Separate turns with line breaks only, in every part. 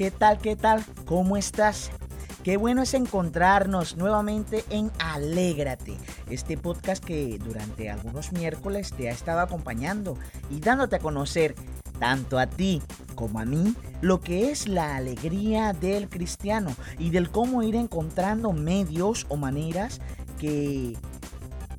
¿Qué tal? ¿Qué tal? ¿Cómo estás? Qué bueno es encontrarnos nuevamente en Alégrate, este podcast que durante algunos miércoles te ha estado acompañando y dándote a conocer tanto a ti como a mí lo que es la alegría del cristiano y del cómo ir encontrando medios o maneras que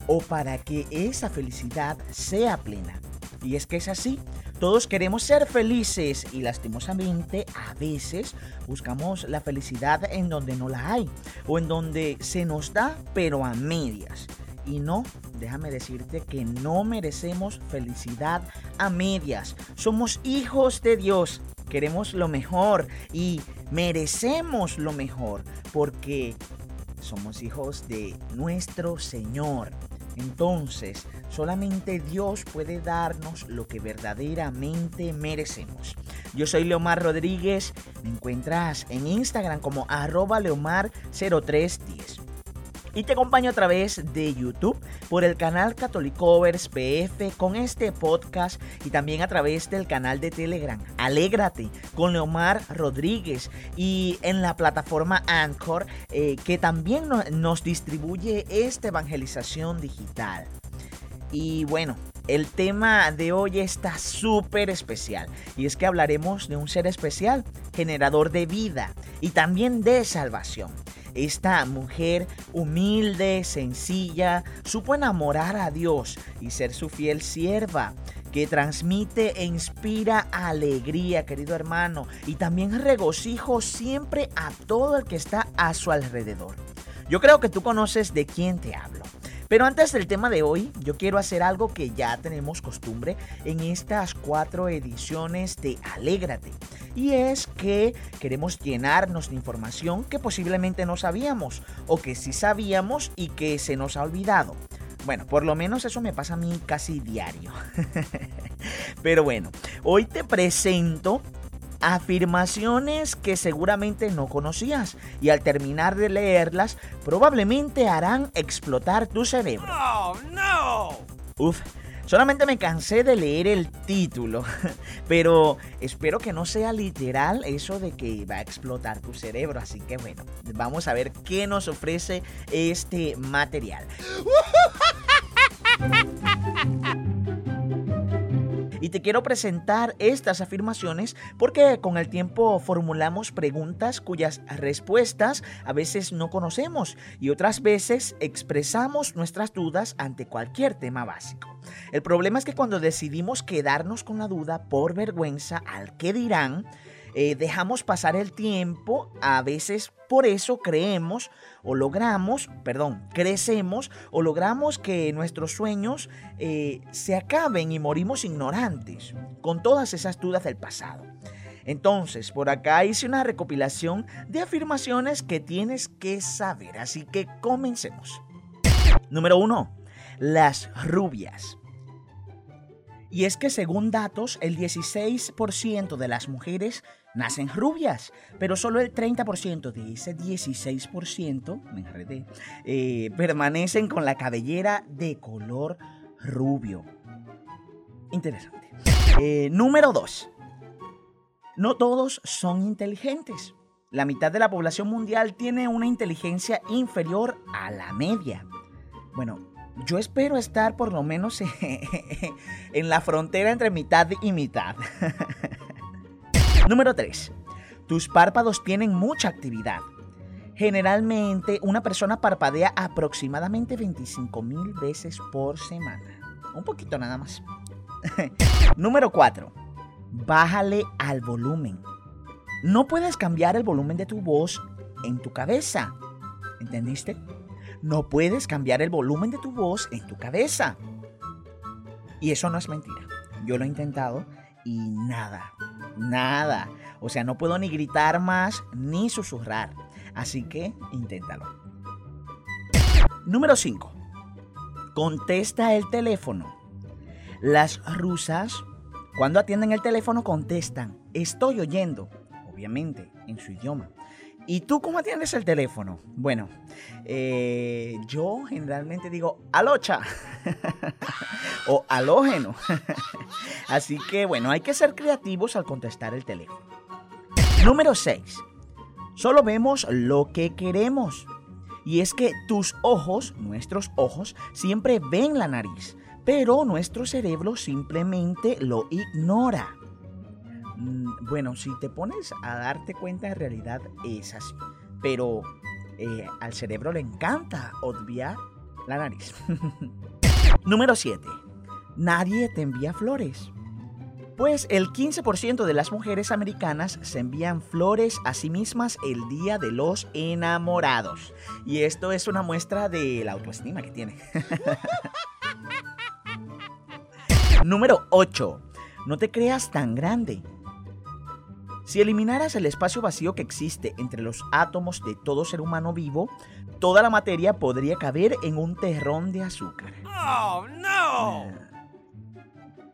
o para que esa felicidad sea plena. Y es que es así. Todos queremos ser felices y lastimosamente a veces buscamos la felicidad en donde no la hay o en donde se nos da pero a medias. Y no, déjame decirte que no merecemos felicidad a medias. Somos hijos de Dios. Queremos lo mejor y merecemos lo mejor porque somos hijos de nuestro Señor. Entonces, solamente Dios puede darnos lo que verdaderamente merecemos. Yo soy Leomar Rodríguez, me encuentras en Instagram como arroba leomar0310 y te acompaño a través de YouTube por el canal Catholicovers PF con este podcast y también a través del canal de Telegram Alégrate con Leomar Rodríguez y en la plataforma Anchor eh, que también nos distribuye esta evangelización digital. Y bueno, el tema de hoy está súper especial y es que hablaremos de un ser especial, generador de vida y también de salvación. Esta mujer humilde, sencilla, supo enamorar a Dios y ser su fiel sierva que transmite e inspira alegría, querido hermano, y también regocijo siempre a todo el que está a su alrededor. Yo creo que tú conoces de quién te hablo. Pero antes del tema de hoy, yo quiero hacer algo que ya tenemos costumbre en estas cuatro ediciones de Alégrate. Y es que queremos llenarnos de información que posiblemente no sabíamos o que sí sabíamos y que se nos ha olvidado. Bueno, por lo menos eso me pasa a mí casi diario. Pero bueno, hoy te presento afirmaciones que seguramente no conocías y al terminar de leerlas probablemente harán explotar tu cerebro. ¡Oh, no! Uf, solamente me cansé de leer el título, pero espero que no sea literal eso de que va a explotar tu cerebro, así que bueno, vamos a ver qué nos ofrece este material. Y te quiero presentar estas afirmaciones porque con el tiempo formulamos preguntas cuyas respuestas a veces no conocemos y otras veces expresamos nuestras dudas ante cualquier tema básico. El problema es que cuando decidimos quedarnos con la duda por vergüenza al que dirán, eh, dejamos pasar el tiempo, a veces por eso creemos o logramos, perdón, crecemos o logramos que nuestros sueños eh, se acaben y morimos ignorantes con todas esas dudas del pasado. Entonces, por acá hice una recopilación de afirmaciones que tienes que saber, así que comencemos. Número 1. Las rubias. Y es que según datos, el 16% de las mujeres nacen rubias, pero solo el 30% de ese 16%, me enredé, eh, permanecen con la cabellera de color rubio. Interesante. Eh, número 2. No todos son inteligentes. La mitad de la población mundial tiene una inteligencia inferior a la media. Bueno, yo espero estar por lo menos en la frontera entre mitad y mitad. Número 3. Tus párpados tienen mucha actividad. Generalmente una persona parpadea aproximadamente 25 mil veces por semana. Un poquito nada más. Número 4. Bájale al volumen. No puedes cambiar el volumen de tu voz en tu cabeza. ¿Entendiste? No puedes cambiar el volumen de tu voz en tu cabeza. Y eso no es mentira. Yo lo he intentado y nada, nada. O sea, no puedo ni gritar más ni susurrar. Así que inténtalo. Número 5. Contesta el teléfono. Las rusas, cuando atienden el teléfono, contestan, estoy oyendo, obviamente, en su idioma. ¿Y tú cómo atiendes el teléfono? Bueno, eh, yo generalmente digo alocha o alógeno. Así que bueno, hay que ser creativos al contestar el teléfono. Número 6. Solo vemos lo que queremos. Y es que tus ojos, nuestros ojos, siempre ven la nariz, pero nuestro cerebro simplemente lo ignora. Mm, bueno, si te pones a darte cuenta, en realidad es así. Pero eh, al cerebro le encanta obviar la nariz. Número 7. Nadie te envía flores. Pues el 15% de las mujeres americanas se envían flores a sí mismas el día de los enamorados. Y esto es una muestra de la autoestima que tiene. Número 8. No te creas tan grande. Si eliminaras el espacio vacío que existe entre los átomos de todo ser humano vivo, toda la materia podría caber en un terrón de azúcar. ¡Oh, no!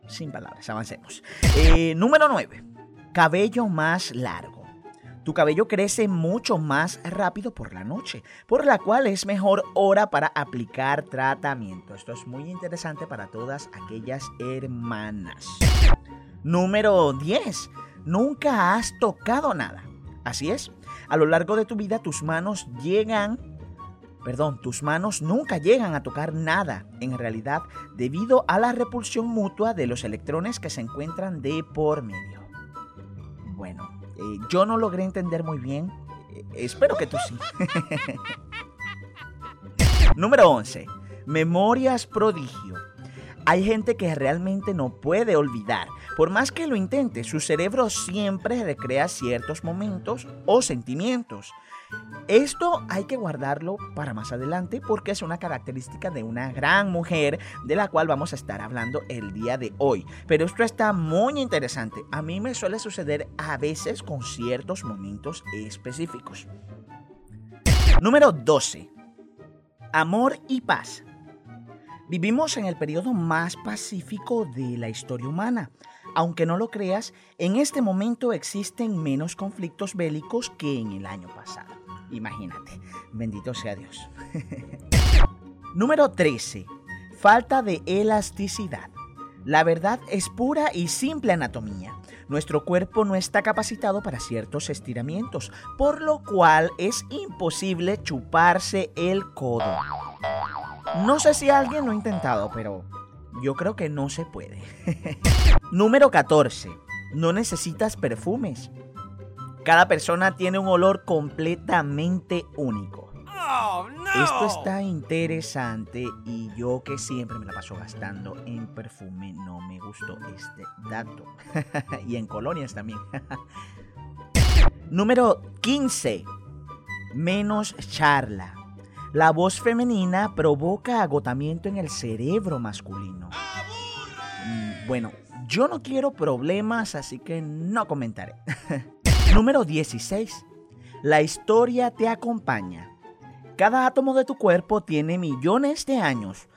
Sin palabras, avancemos. Eh, número 9. Cabello más largo. Tu cabello crece mucho más rápido por la noche, por la cual es mejor hora para aplicar tratamiento. Esto es muy interesante para todas aquellas hermanas. Número 10. Nunca has tocado nada. Así es. A lo largo de tu vida tus manos llegan perdón, tus manos nunca llegan a tocar nada, en realidad, debido a la repulsión mutua de los electrones que se encuentran de por medio. Bueno, eh, yo no logré entender muy bien, eh, espero que tú sí. Número 11. Memorias prodigio. Hay gente que realmente no puede olvidar. Por más que lo intente, su cerebro siempre recrea ciertos momentos o sentimientos. Esto hay que guardarlo para más adelante porque es una característica de una gran mujer de la cual vamos a estar hablando el día de hoy. Pero esto está muy interesante. A mí me suele suceder a veces con ciertos momentos específicos. Número 12. Amor y paz. Vivimos en el periodo más pacífico de la historia humana. Aunque no lo creas, en este momento existen menos conflictos bélicos que en el año pasado. Imagínate, bendito sea Dios. Número 13. Falta de elasticidad. La verdad es pura y simple anatomía. Nuestro cuerpo no está capacitado para ciertos estiramientos, por lo cual es imposible chuparse el codo. No sé si alguien lo ha intentado, pero yo creo que no se puede. Número 14. No necesitas perfumes. Cada persona tiene un olor completamente único. Oh, Esto está interesante y yo que siempre me la paso gastando en perfume no me gustó este dato. y en colonias también. Número 15. Menos charla. La voz femenina provoca agotamiento en el cerebro masculino. Mm, bueno, yo no quiero problemas, así que no comentaré. Número 16. La historia te acompaña. Cada átomo de tu cuerpo tiene millones de años.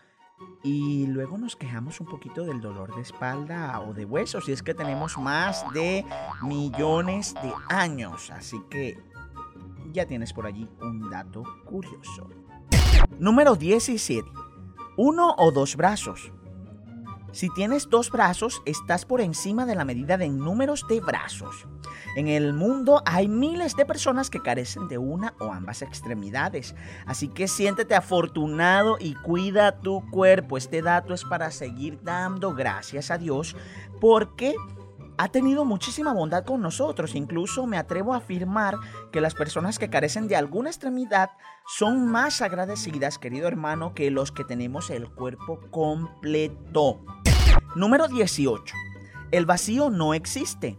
Y luego nos quejamos un poquito del dolor de espalda o de huesos, si es que tenemos más de millones de años. Así que ya tienes por allí un dato curioso. Número 17. Uno o dos brazos. Si tienes dos brazos, estás por encima de la medida de números de brazos. En el mundo hay miles de personas que carecen de una o ambas extremidades. Así que siéntete afortunado y cuida tu cuerpo. Este dato es para seguir dando gracias a Dios porque ha tenido muchísima bondad con nosotros. Incluso me atrevo a afirmar que las personas que carecen de alguna extremidad son más agradecidas, querido hermano, que los que tenemos el cuerpo completo. Número 18. El vacío no existe.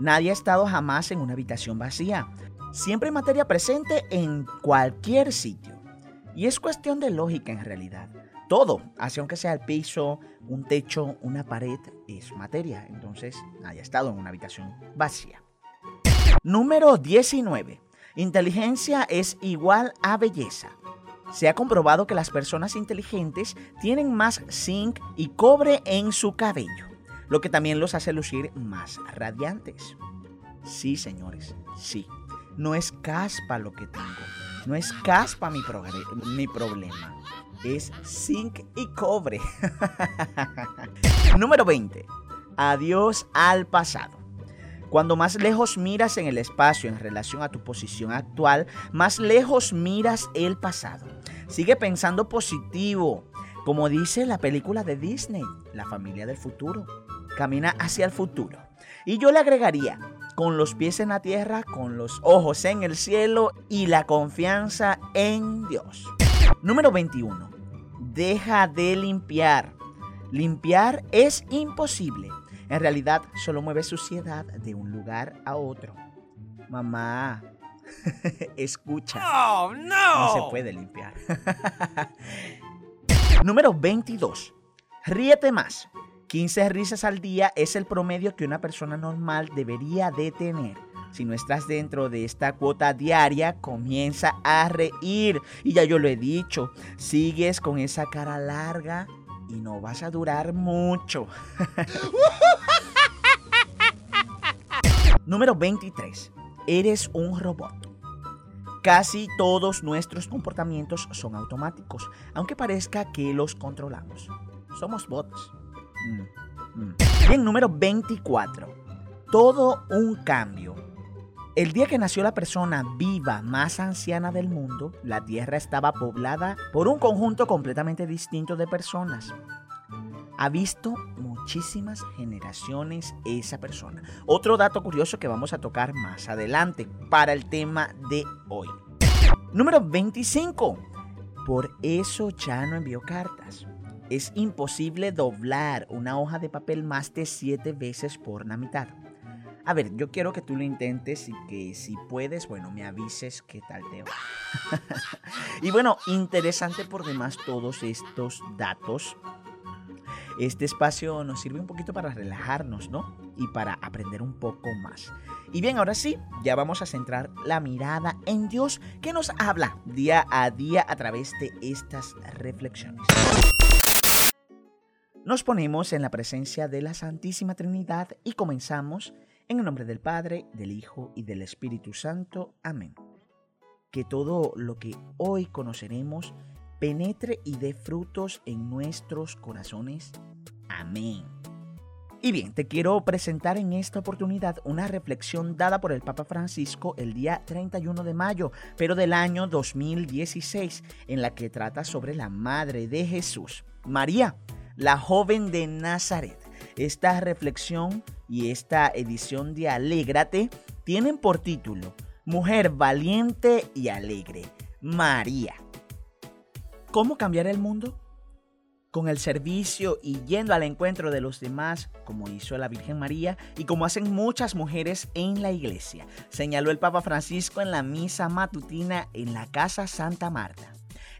Nadie ha estado jamás en una habitación vacía. Siempre hay materia presente en cualquier sitio. Y es cuestión de lógica en realidad. Todo, así aunque sea el piso, un techo, una pared, es materia. Entonces, nadie ha estado en una habitación vacía. Número 19. Inteligencia es igual a belleza. Se ha comprobado que las personas inteligentes tienen más zinc y cobre en su cabello, lo que también los hace lucir más radiantes. Sí, señores, sí. No es caspa lo que tengo. No es caspa mi, mi problema. Es zinc y cobre. Número 20. Adiós al pasado. Cuando más lejos miras en el espacio en relación a tu posición actual, más lejos miras el pasado. Sigue pensando positivo, como dice la película de Disney, La familia del futuro. Camina hacia el futuro. Y yo le agregaría, con los pies en la tierra, con los ojos en el cielo y la confianza en Dios. Número 21. Deja de limpiar. Limpiar es imposible. En realidad solo mueve suciedad de un lugar a otro. Mamá, escucha.
Oh, no.
No se puede limpiar. Número 22. Ríete más. 15 risas al día es el promedio que una persona normal debería de tener. Si no estás dentro de esta cuota diaria, comienza a reír. Y ya yo lo he dicho, sigues con esa cara larga y no vas a durar mucho. Número 23. Eres un robot. Casi todos nuestros comportamientos son automáticos, aunque parezca que los controlamos. Somos bots. Mm, mm. Bien, número 24. Todo un cambio. El día que nació la persona viva más anciana del mundo, la Tierra estaba poblada por un conjunto completamente distinto de personas. Ha visto muchísimas generaciones esa persona. Otro dato curioso que vamos a tocar más adelante para el tema de hoy. Número 25. Por eso ya no envió cartas. Es imposible doblar una hoja de papel más de 7 veces por la mitad. A ver, yo quiero que tú lo intentes y que si puedes, bueno, me avises qué tal te va. y bueno, interesante por demás todos estos datos. Este espacio nos sirve un poquito para relajarnos, ¿no? Y para aprender un poco más. Y bien, ahora sí, ya vamos a centrar la mirada en Dios que nos habla día a día a través de estas reflexiones. Nos ponemos en la presencia de la Santísima Trinidad y comenzamos en el nombre del Padre, del Hijo y del Espíritu Santo. Amén. Que todo lo que hoy conoceremos penetre y dé frutos en nuestros corazones. Amén. Y bien, te quiero presentar en esta oportunidad una reflexión dada por el Papa Francisco el día 31 de mayo, pero del año 2016, en la que trata sobre la Madre de Jesús, María la joven de Nazaret. Esta reflexión y esta edición de Alégrate tienen por título Mujer valiente y alegre, María. ¿Cómo cambiar el mundo? Con el servicio y yendo al encuentro de los demás, como hizo la Virgen María y como hacen muchas mujeres en la iglesia, señaló el Papa Francisco en la misa matutina en la Casa Santa Marta.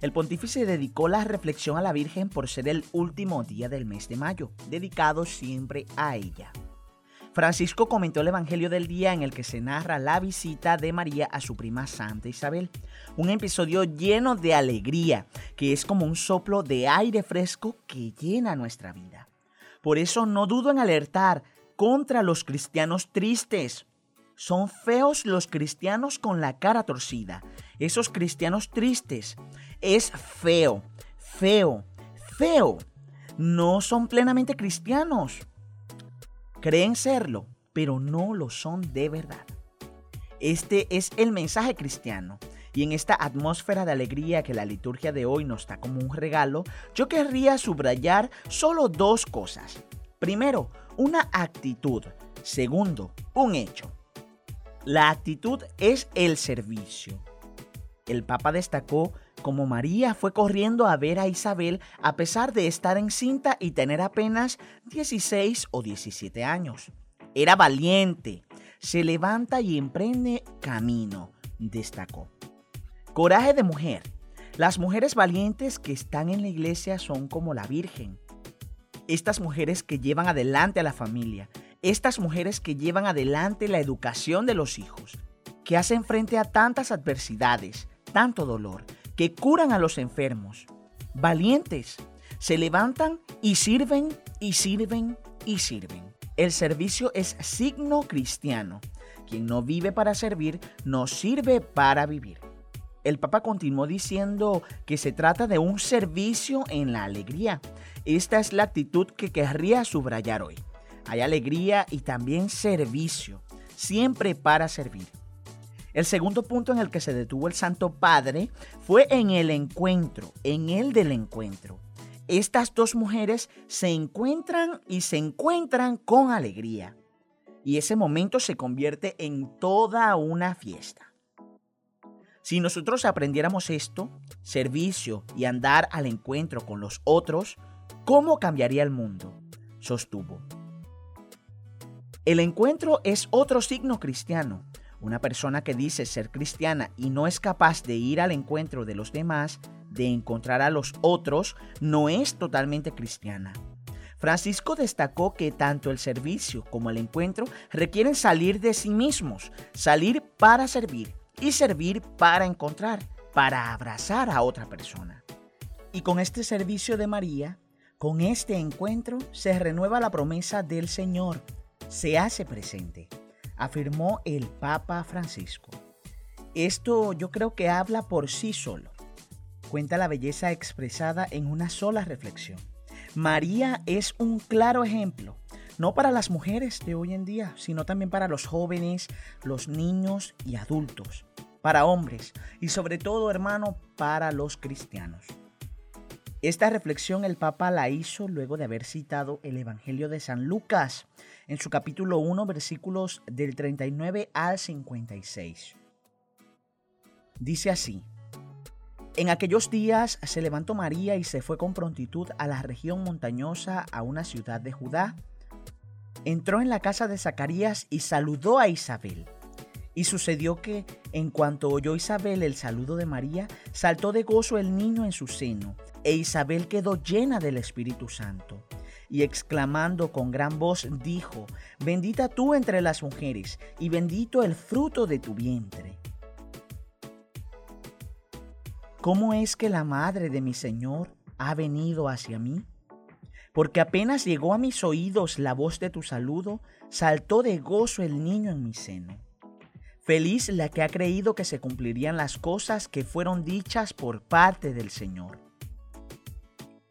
El pontífice dedicó la reflexión a la Virgen por ser el último día del mes de mayo, dedicado siempre a ella. Francisco comentó el Evangelio del día en el que se narra la visita de María a su prima Santa Isabel, un episodio lleno de alegría, que es como un soplo de aire fresco que llena nuestra vida. Por eso no dudo en alertar contra los cristianos tristes. Son feos los cristianos con la cara torcida, esos cristianos tristes, es feo, feo, feo. No son plenamente cristianos. Creen serlo, pero no lo son de verdad. Este es el mensaje cristiano. Y en esta atmósfera de alegría que la liturgia de hoy nos da como un regalo, yo querría subrayar solo dos cosas. Primero, una actitud. Segundo, un hecho. La actitud es el servicio. El Papa destacó como María fue corriendo a ver a Isabel a pesar de estar encinta y tener apenas 16 o 17 años. Era valiente, se levanta y emprende camino, destacó. Coraje de mujer. Las mujeres valientes que están en la iglesia son como la Virgen. Estas mujeres que llevan adelante a la familia, estas mujeres que llevan adelante la educación de los hijos, que hacen frente a tantas adversidades, tanto dolor, que curan a los enfermos, valientes, se levantan y sirven y sirven y sirven. El servicio es signo cristiano. Quien no vive para servir, no sirve para vivir. El Papa continuó diciendo que se trata de un servicio en la alegría. Esta es la actitud que querría subrayar hoy. Hay alegría y también servicio. siempre para servir. El segundo punto en el que se detuvo el Santo Padre fue en el encuentro, en el del encuentro. Estas dos mujeres se encuentran y se encuentran con alegría. Y ese momento se convierte en toda una fiesta. Si nosotros aprendiéramos esto, servicio y andar al encuentro con los otros, ¿cómo cambiaría el mundo? Sostuvo. El encuentro es otro signo cristiano una persona que dice ser cristiana y no es capaz de ir al encuentro de los demás, de encontrar a los otros, no es totalmente cristiana. Francisco destacó que tanto el servicio como el encuentro requieren salir de sí mismos, salir para servir y servir para encontrar, para abrazar a otra persona. Y con este servicio de María, con este encuentro, se renueva la promesa del Señor, se hace presente afirmó el Papa Francisco. Esto yo creo que habla por sí solo. Cuenta la belleza expresada en una sola reflexión. María es un claro ejemplo, no para las mujeres de hoy en día, sino también para los jóvenes, los niños y adultos, para hombres y sobre todo, hermano, para los cristianos. Esta reflexión el Papa la hizo luego de haber citado el Evangelio de San Lucas en su capítulo 1 versículos del 39 al 56. Dice así, en aquellos días se levantó María y se fue con prontitud a la región montañosa, a una ciudad de Judá. Entró en la casa de Zacarías y saludó a Isabel. Y sucedió que, en cuanto oyó Isabel el saludo de María, saltó de gozo el niño en su seno, e Isabel quedó llena del Espíritu Santo. Y exclamando con gran voz, dijo, Bendita tú entre las mujeres, y bendito el fruto de tu vientre. ¿Cómo es que la madre de mi Señor ha venido hacia mí? Porque apenas llegó a mis oídos la voz de tu saludo, saltó de gozo el niño en mi seno. Feliz la que ha creído que se cumplirían las cosas que fueron dichas por parte del Señor.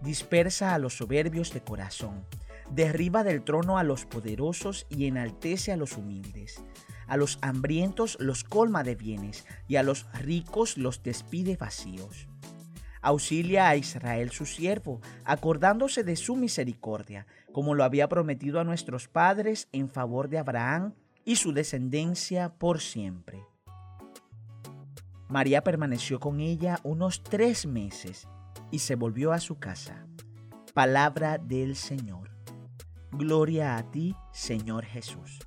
dispersa a los soberbios de corazón, derriba del trono a los poderosos y enaltece a los humildes. A los hambrientos los colma de bienes y a los ricos los despide vacíos. Auxilia a Israel su siervo, acordándose de su misericordia, como lo había prometido a nuestros padres en favor de Abraham y su descendencia por siempre. María permaneció con ella unos tres meses y se volvió a su casa. Palabra del Señor. Gloria a ti, Señor Jesús.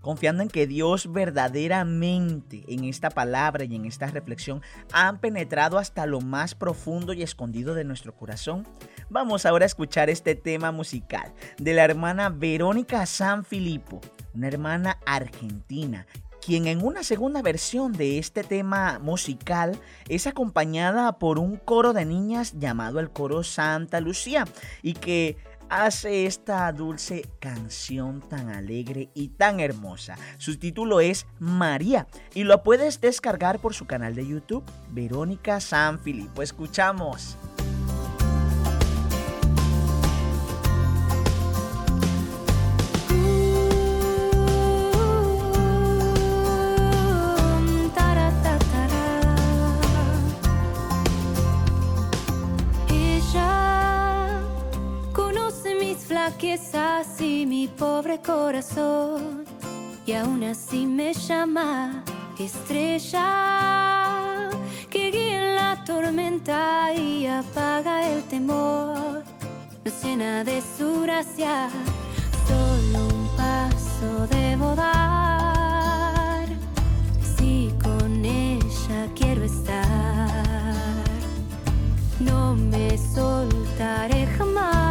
Confiando en que Dios verdaderamente en esta palabra y en esta reflexión han penetrado hasta lo más profundo y escondido de nuestro corazón, Vamos ahora a escuchar este tema musical de la hermana Verónica San Filipo, una hermana argentina quien en una segunda versión de este tema musical es acompañada por un coro de niñas llamado el coro Santa Lucía y que hace esta dulce canción tan alegre y tan hermosa. Su título es María y lo puedes descargar por su canal de YouTube, Verónica San Filipo. Escuchamos.
Pobre corazón y aún así me llama estrella que guía en la tormenta y apaga el temor. Nos llena de su gracia, solo un paso debo dar. Si con ella quiero estar, no me soltaré jamás.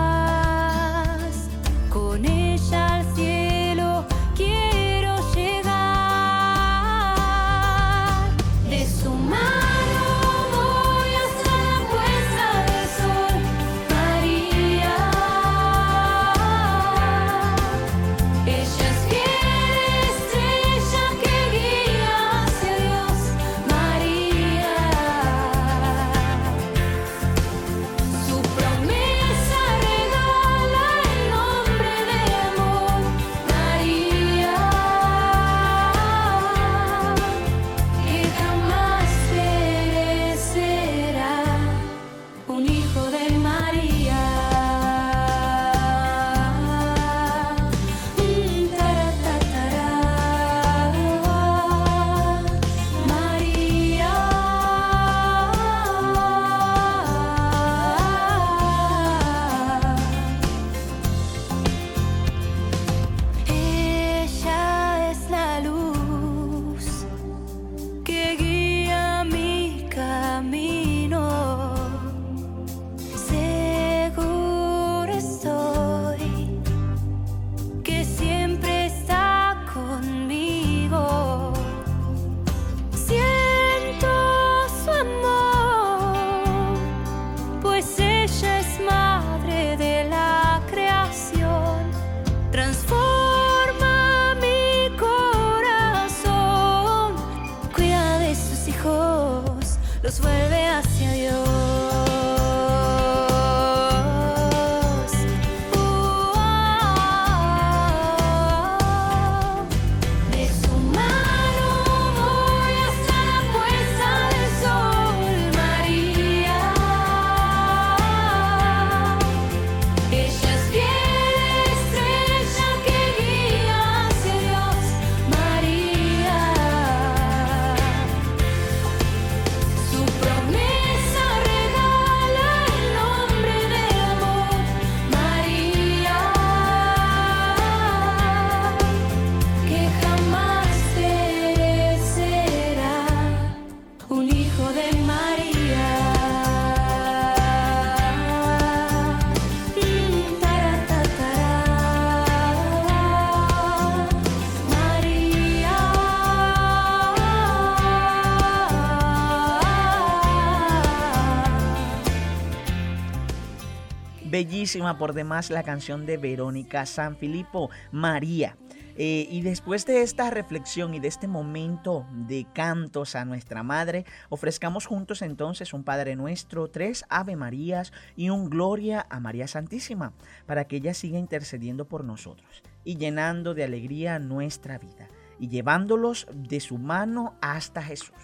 Bellísima por demás la canción de Verónica San Filipo, María. Eh, y después de esta reflexión y de este momento de cantos a nuestra Madre, ofrezcamos juntos entonces un Padre Nuestro, tres Ave Marías y un Gloria a María Santísima, para que ella siga intercediendo por nosotros y llenando de alegría nuestra vida y llevándolos de su mano hasta Jesús.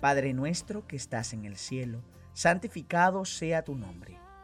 Padre nuestro que estás en el cielo, santificado sea tu nombre.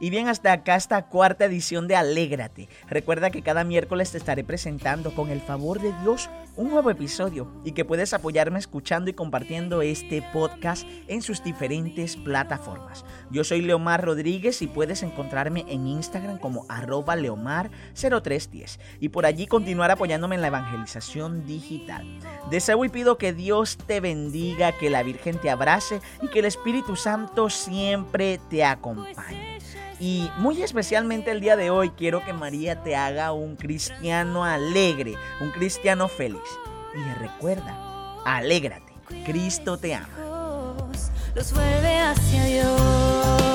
Y bien, hasta acá esta cuarta edición de Alégrate. Recuerda que cada miércoles te estaré presentando con el favor de Dios un nuevo episodio y que puedes apoyarme escuchando y compartiendo este podcast en sus diferentes plataformas. Yo soy Leomar Rodríguez y puedes encontrarme en Instagram como arroba leomar0310 y por allí continuar apoyándome en la evangelización digital. Deseo y pido que Dios te bendiga, que la Virgen te abrace y que el Espíritu Santo siempre te acompañe. Y muy especialmente el día de hoy quiero que María te haga un cristiano alegre, un cristiano feliz. Y recuerda, alégrate, Cristo te ama.
Los vuelve hacia Dios.